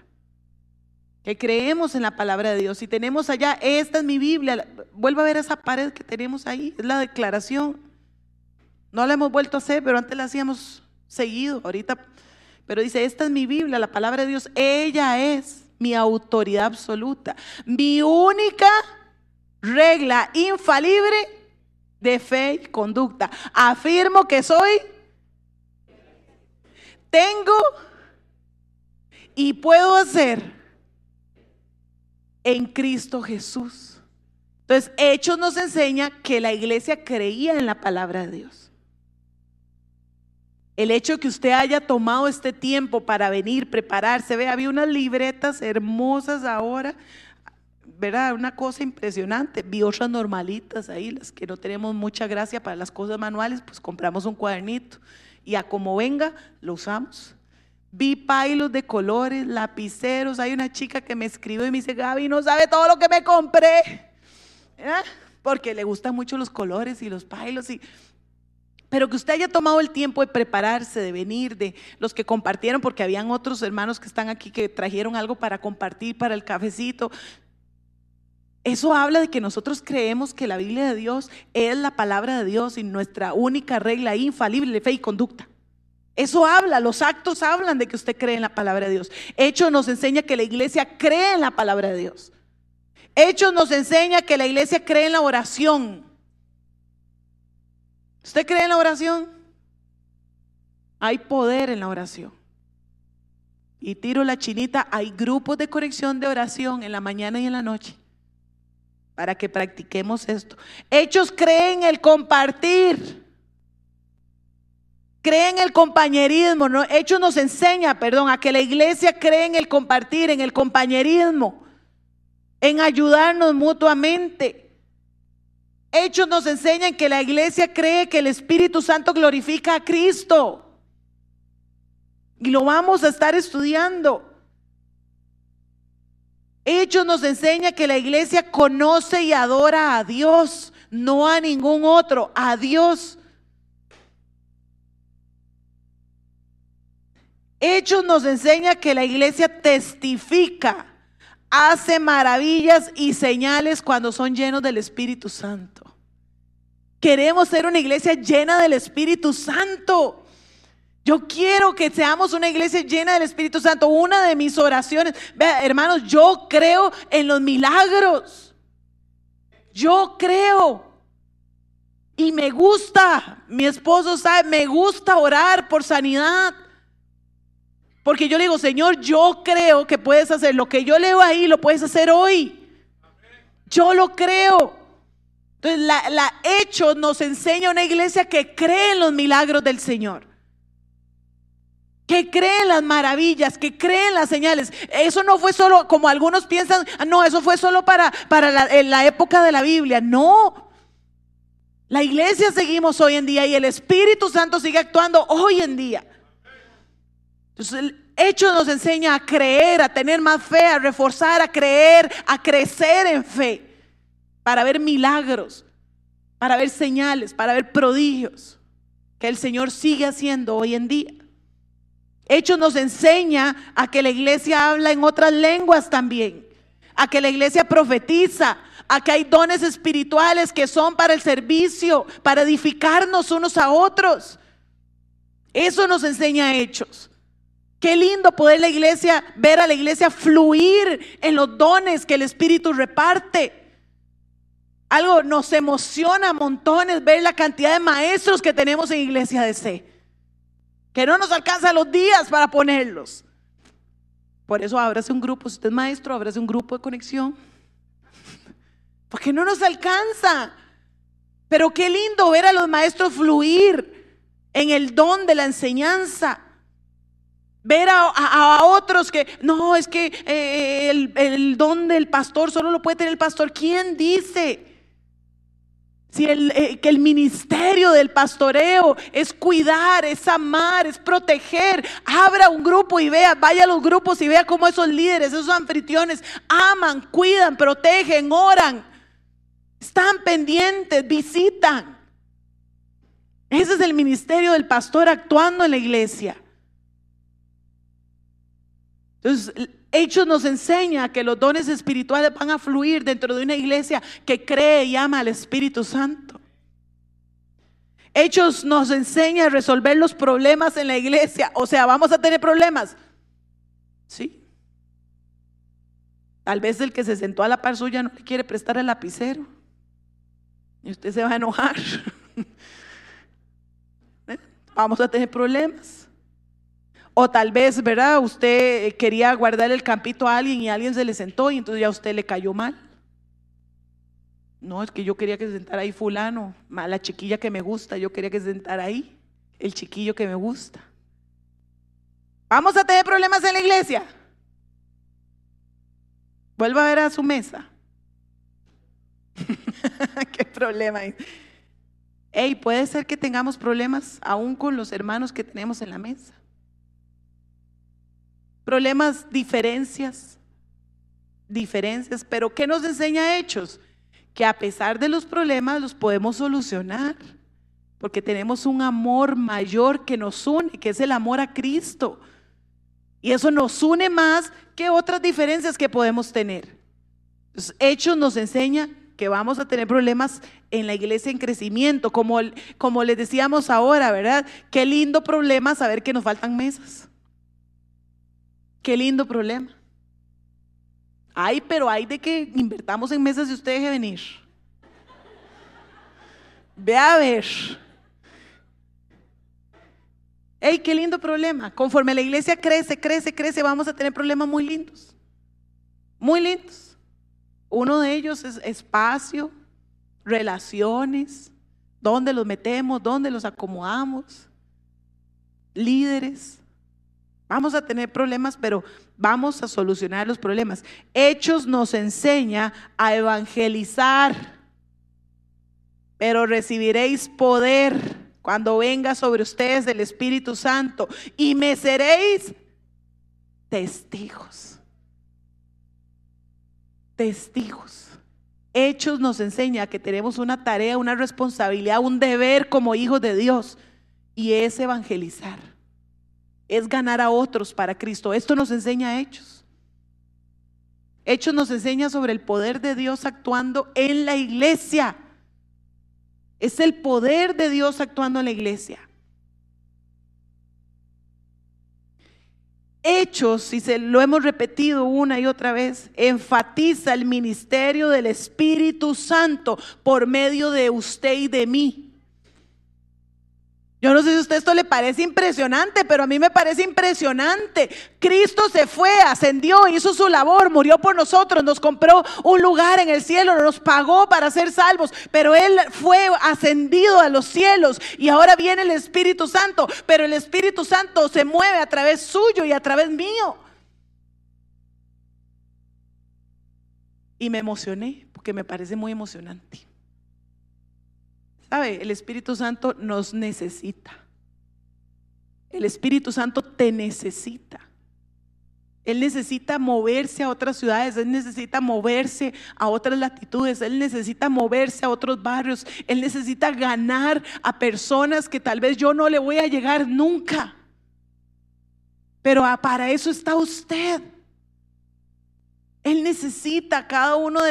Que creemos en la palabra de Dios. Y tenemos allá, esta es mi Biblia. Vuelvo a ver esa pared que tenemos ahí. Es la declaración. No la hemos vuelto a hacer, pero antes la hacíamos seguido ahorita, pero dice, esta es mi Biblia, la palabra de Dios, ella es mi autoridad absoluta, mi única regla infalible de fe y conducta. Afirmo que soy, tengo y puedo hacer en Cristo Jesús. Entonces, Hechos nos enseña que la iglesia creía en la palabra de Dios. El hecho que usted haya tomado este tiempo para venir, prepararse, ve, había unas libretas hermosas ahora, ¿verdad? Una cosa impresionante. Vi otras normalitas ahí, las que no tenemos mucha gracia para las cosas manuales, pues compramos un cuadernito y a como venga, lo usamos. Vi pailos de colores, lapiceros. Hay una chica que me escribe y me dice, Gaby, no sabe todo lo que me compré. Porque le gustan mucho los colores y los pailos y pero que usted haya tomado el tiempo de prepararse, de venir, de los que compartieron, porque habían otros hermanos que están aquí que trajeron algo para compartir, para el cafecito. Eso habla de que nosotros creemos que la Biblia de Dios es la palabra de Dios y nuestra única regla infalible de fe y conducta. Eso habla, los actos hablan de que usted cree en la palabra de Dios. Hechos nos enseña que la iglesia cree en la palabra de Dios. Hechos nos enseña que la iglesia cree en la oración. ¿Usted cree en la oración? Hay poder en la oración. Y tiro la chinita, hay grupos de corrección de oración en la mañana y en la noche para que practiquemos esto. Hechos creen el compartir. Creen el compañerismo. Hechos nos enseña, perdón, a que la iglesia cree en el compartir, en el compañerismo, en ayudarnos mutuamente. Hechos nos enseñan que la iglesia cree que el Espíritu Santo glorifica a Cristo. Y lo vamos a estar estudiando. Hechos nos enseña que la iglesia conoce y adora a Dios, no a ningún otro, a Dios. Hechos nos enseña que la iglesia testifica, hace maravillas y señales cuando son llenos del Espíritu Santo. Queremos ser una iglesia llena del Espíritu Santo. Yo quiero que seamos una iglesia llena del Espíritu Santo. Una de mis oraciones, vea, hermanos, yo creo en los milagros. Yo creo. Y me gusta, mi esposo sabe, me gusta orar por sanidad. Porque yo le digo, Señor, yo creo que puedes hacer lo que yo leo ahí, lo puedes hacer hoy. Yo lo creo. Entonces, la, la hecho nos enseña una iglesia que cree en los milagros del Señor. Que cree en las maravillas, que cree en las señales. Eso no fue solo, como algunos piensan, ah, no, eso fue solo para, para la, la época de la Biblia. No. La iglesia seguimos hoy en día y el Espíritu Santo sigue actuando hoy en día. Entonces, el hecho nos enseña a creer, a tener más fe, a reforzar, a creer, a crecer en fe para ver milagros, para ver señales, para ver prodigios que el Señor sigue haciendo hoy en día. Hechos nos enseña a que la iglesia habla en otras lenguas también, a que la iglesia profetiza, a que hay dones espirituales que son para el servicio, para edificarnos unos a otros. Eso nos enseña Hechos. Qué lindo poder la iglesia, ver a la iglesia fluir en los dones que el Espíritu reparte. Algo nos emociona montones ver la cantidad de maestros que tenemos en Iglesia de C. Que no nos alcanza los días para ponerlos. Por eso ábrase un grupo, si usted es maestro, ábrase un grupo de conexión. Porque no nos alcanza. Pero qué lindo ver a los maestros fluir en el don de la enseñanza. Ver a, otros que, no, es que eh, el, el don del pastor solo lo puede tener el pastor. ¿Quién dice? Si el, eh, que el ministerio del pastoreo es cuidar, es amar, es proteger, abra un grupo y vea, vaya a los grupos y vea cómo esos líderes, esos anfitriones aman, cuidan, protegen, oran, están pendientes, visitan. Ese es el ministerio del pastor actuando en la iglesia. Entonces, Hechos nos enseña que los dones espirituales van a fluir dentro de una iglesia que cree y ama al Espíritu Santo. Hechos nos enseña a resolver los problemas en la iglesia. O sea, vamos a tener problemas. Sí. Tal vez el que se sentó a la par suya no le quiere prestar el lapicero. Y usted se va a enojar. ¿Eh? Vamos a tener problemas. O tal vez, ¿verdad? Usted quería guardar el campito a alguien y alguien se le sentó y entonces ya a usted le cayó mal. No, es que yo quería que se sentara ahí fulano, la chiquilla que me gusta, yo quería que se sentara ahí, el chiquillo que me gusta. Vamos a tener problemas en la iglesia. Vuelva a ver a su mesa. ¿Qué problema hay? Hey, puede ser que tengamos problemas aún con los hermanos que tenemos en la mesa. Problemas, diferencias, diferencias, pero ¿qué nos enseña Hechos? Que a pesar de los problemas los podemos solucionar, porque tenemos un amor mayor que nos une, que es el amor a Cristo. Y eso nos une más que otras diferencias que podemos tener. Hechos nos enseña que vamos a tener problemas en la iglesia en crecimiento, como, como les decíamos ahora, ¿verdad? Qué lindo problema saber que nos faltan mesas. Qué lindo problema. Ay, pero hay de que invertamos en mesas y usted deje venir. Ve a ver. ¡Ey, qué lindo problema! Conforme la iglesia crece, crece, crece, vamos a tener problemas muy lindos. Muy lindos. Uno de ellos es espacio, relaciones, dónde los metemos, dónde los acomodamos, líderes. Vamos a tener problemas, pero vamos a solucionar los problemas. Hechos nos enseña a evangelizar, pero recibiréis poder cuando venga sobre ustedes el Espíritu Santo y me seréis testigos. Testigos. Hechos nos enseña que tenemos una tarea, una responsabilidad, un deber como hijos de Dios y es evangelizar. Es ganar a otros para Cristo. Esto nos enseña Hechos. Hechos nos enseña sobre el poder de Dios actuando en la iglesia. Es el poder de Dios actuando en la iglesia. Hechos, y se lo hemos repetido una y otra vez, enfatiza el ministerio del Espíritu Santo por medio de usted y de mí. No sé si a usted esto le parece impresionante, pero a mí me parece impresionante. Cristo se fue, ascendió, hizo su labor, murió por nosotros, nos compró un lugar en el cielo, nos pagó para ser salvos, pero Él fue ascendido a los cielos y ahora viene el Espíritu Santo, pero el Espíritu Santo se mueve a través suyo y a través mío. Y me emocioné porque me parece muy emocionante. El Espíritu Santo nos necesita. El Espíritu Santo te necesita. Él necesita moverse a otras ciudades, Él necesita moverse a otras latitudes, Él necesita moverse a otros barrios, Él necesita ganar a personas que tal vez yo no le voy a llegar nunca. Pero para eso está usted. Él necesita cada una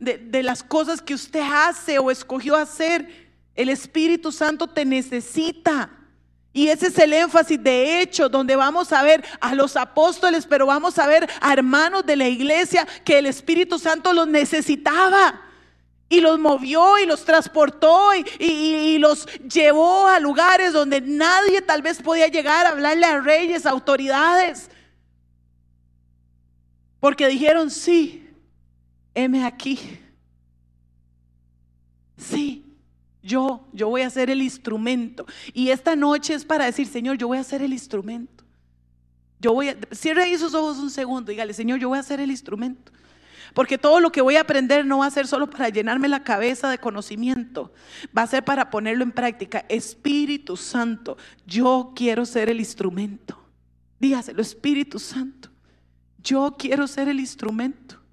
de las cosas que usted hace o escogió hacer el Espíritu Santo te necesita. Y ese es el énfasis de hecho, donde vamos a ver a los apóstoles, pero vamos a ver a hermanos de la iglesia que el Espíritu Santo los necesitaba. Y los movió y los transportó y, los llevó a lugares donde nadie tal vez podía llegar a hablarle a reyes, a autoridades. Porque dijeron, sí, heme aquí. Sí, yo, yo voy a ser el instrumento. Y esta noche es para decir, Señor, yo voy a ser el instrumento. Yo voy a, cierre ahí sus ojos un segundo, dígale, Señor, yo voy a ser el instrumento. Porque todo lo que voy a aprender no va a ser solo para llenarme la cabeza de conocimiento, va a ser para ponerlo en práctica. Espíritu Santo, yo quiero ser el instrumento. Dígaselo, Espíritu Santo, yo quiero ser el instrumento.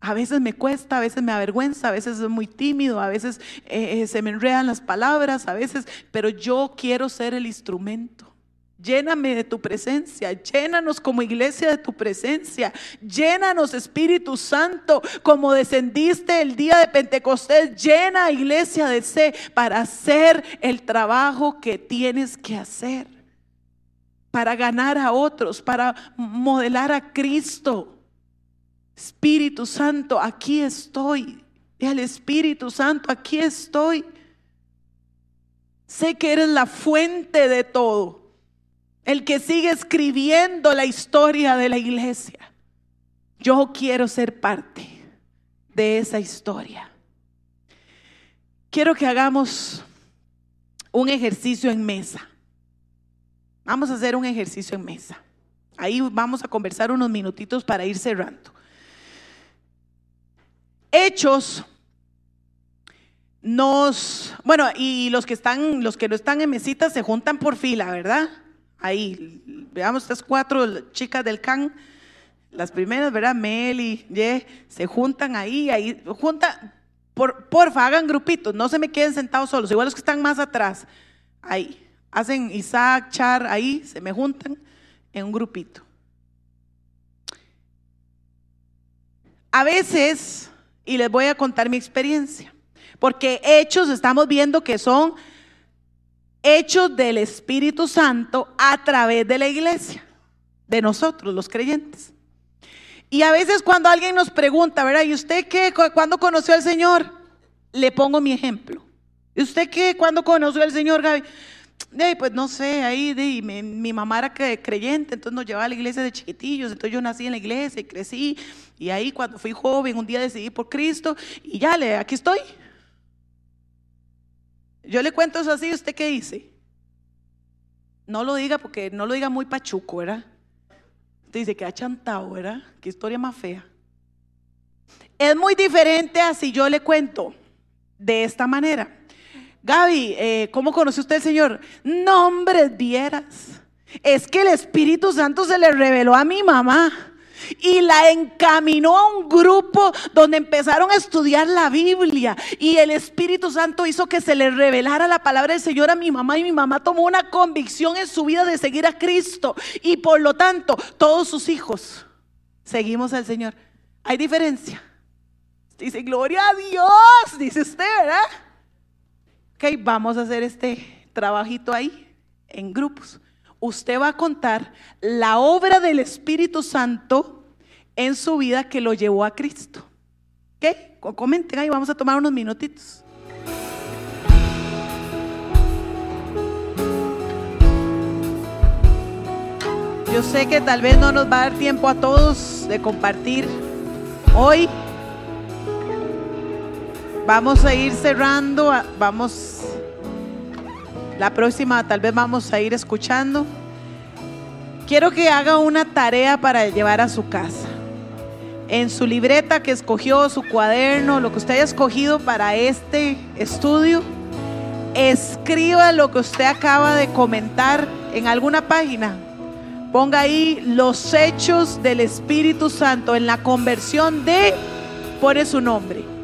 A veces me cuesta, a veces me avergüenza, a veces es muy tímido, a veces eh, eh, se me enredan las palabras, a veces, pero yo quiero ser el instrumento. Lléname de tu presencia, llénanos como iglesia de tu presencia, llénanos Espíritu Santo como descendiste el día de Pentecostés, llena iglesia de sé para hacer el trabajo que tienes que hacer, para ganar a otros, para modelar a Cristo. Espíritu Santo, aquí estoy. Y al Espíritu Santo, aquí estoy. Sé que eres la fuente de todo el que sigue escribiendo la historia de la iglesia. Yo quiero ser parte de esa historia. Quiero que hagamos un ejercicio en mesa. Vamos a hacer un ejercicio en mesa. Ahí vamos a conversar unos minutitos para ir cerrando. Hechos nos, bueno, y los que están, los que no están en mesita se juntan por fila, ¿verdad? ahí, veamos estas cuatro chicas del CAN, las primeras, ¿verdad? Mel y Ye, se juntan ahí, ahí, juntan, por, porfa, hagan grupitos, no se me queden sentados solos, igual los que están más atrás, ahí, hacen Isaac, Char, ahí, se me juntan en un grupito. A veces, y les voy a contar mi experiencia, porque hechos estamos viendo que son hechos del Espíritu Santo a través de la iglesia, de nosotros, los creyentes. Y a veces cuando alguien nos pregunta, ¿verdad? ¿Y usted qué? ¿Cuándo conoció al Señor? Le pongo mi ejemplo. ¿Y usted qué? ¿Cuándo conoció al Señor, Gaby? Pues no sé, ahí mi, mamá era creyente, entonces nos llevaba a la iglesia de chiquitillos, entonces yo nací en la iglesia y crecí, y ahí cuando fui joven un día decidí por Cristo y ya, le, aquí estoy. Yo le cuento eso así, ¿usted qué dice? No lo diga porque no lo diga muy pachuco, ¿verdad? Usted dice que ha chantado, ¿verdad? Qué historia más fea. Es muy diferente a si yo le cuento de esta manera. Gaby, eh, ¿cómo conoció usted al Señor? Nombres vieras. Es que el Espíritu Santo se le reveló a mi mamá y la encaminó a un grupo donde empezaron a estudiar la Biblia y el Espíritu Santo hizo que se le revelara la palabra del Señor a mi mamá y mi mamá tomó una convicción en su vida de seguir a Cristo y por lo tanto todos sus hijos seguimos al Señor. ¿Hay diferencia? Dice, gloria a Dios, dice usted, ¿verdad? Ok, vamos a hacer este trabajito ahí en grupos usted va a contar la obra del Espíritu Santo en su vida que lo llevó a Cristo. ¿Qué? Comenten ahí, vamos a tomar unos minutitos. Yo sé que tal vez no nos va a dar tiempo a todos de compartir hoy. Vamos a ir cerrando, vamos la próxima tal vez vamos a ir escuchando. Quiero que haga una tarea para llevar a su casa. En su libreta que escogió, su cuaderno, lo que usted haya escogido para este estudio, escriba lo que usted acaba de comentar en alguna página. Ponga ahí los hechos del Espíritu Santo en la conversión de, pone su nombre.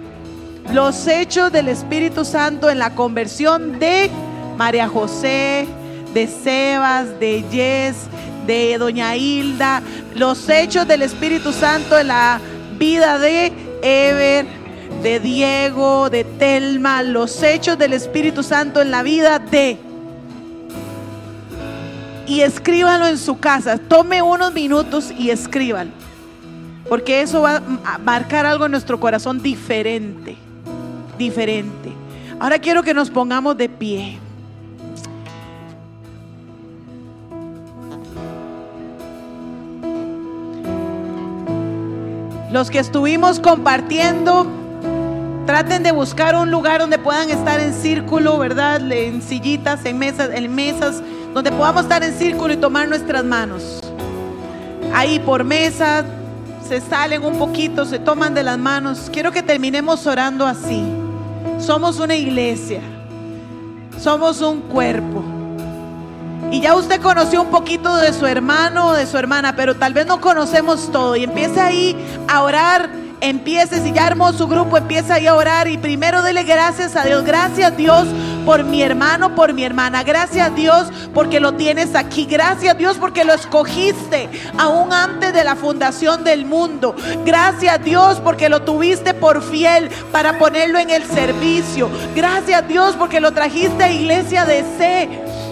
Los hechos del Espíritu Santo en la conversión de María José, de Sebas, de Yes, de Doña Hilda, los hechos del Espíritu Santo en la vida de Ever, de Diego, de Telma, los hechos del Espíritu Santo en la vida de... Y escríbalo en su casa, tome unos minutos y escríbalo, porque eso va a marcar algo en nuestro corazón diferente, diferente. Ahora quiero que nos pongamos de pie. Los que estuvimos compartiendo, traten de buscar un lugar donde puedan estar en círculo, ¿verdad? En sillitas, en mesas, en mesas, donde podamos estar en círculo y tomar nuestras manos. Ahí por mesa, se salen un poquito, se toman de las manos. Quiero que terminemos orando así. Somos una iglesia. Somos un cuerpo. Y ya usted conoció un poquito de su hermano o de su hermana, pero tal vez no conocemos todo. Y empiece ahí a orar. Empiece, si ya armó su grupo, empieza ahí a orar. Y primero dele gracias a Dios. Gracias Dios por mi hermano, por mi hermana. Gracias Dios porque lo tienes aquí. Gracias Dios porque lo escogiste aún antes de la fundación del mundo. Gracias Dios porque lo tuviste por fiel para ponerlo en el servicio. Gracias Dios porque lo trajiste a iglesia de C.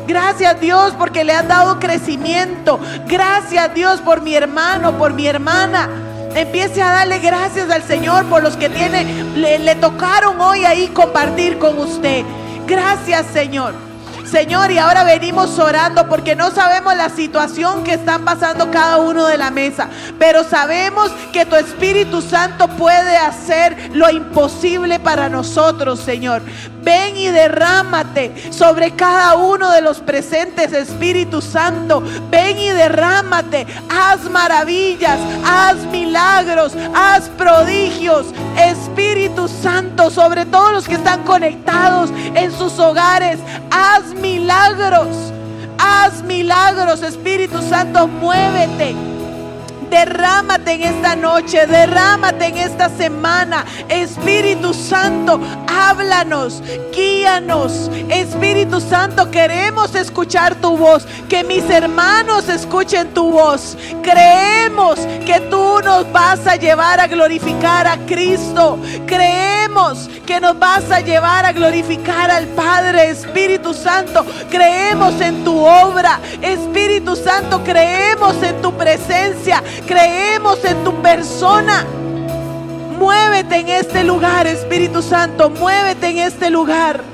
Gracias Dios porque le has dado crecimiento. Gracias Dios por mi hermano, por mi hermana. Empiece a darle gracias al Señor por los que tiene, le, le tocaron hoy ahí compartir con usted. Gracias Señor. Señor, y ahora venimos orando porque no sabemos la situación que están pasando cada uno de la mesa, pero sabemos que tu Espíritu Santo puede hacer lo imposible para nosotros, Señor. Ven y derrámate sobre cada uno de los presentes, Espíritu Santo. Ven y derrámate. Haz maravillas, haz milagros, haz prodigios. Espíritu Santo, sobre todos los que están conectados en sus hogares, haz milagros. Haz milagros, Espíritu Santo, muévete. Derrámate en esta noche, derrámate en esta semana. Espíritu Santo, háblanos, guíanos. Espíritu Santo, queremos escuchar tu voz. Que mis hermanos escuchen tu voz. Creemos que tú nos vas a llevar a glorificar a Cristo. Creemos que nos vas a llevar a glorificar al Padre. Espíritu Santo, creemos en tu obra. Espíritu Santo, creemos en tu presencia. Creemos en tu persona. Muévete en este lugar, Espíritu Santo. Muévete en este lugar.